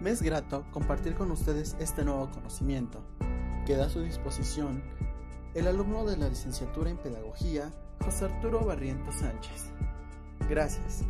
Me es grato compartir con ustedes este nuevo conocimiento. Queda a su disposición el alumno de la licenciatura en Pedagogía, José Arturo Barrientos Sánchez. Gracias.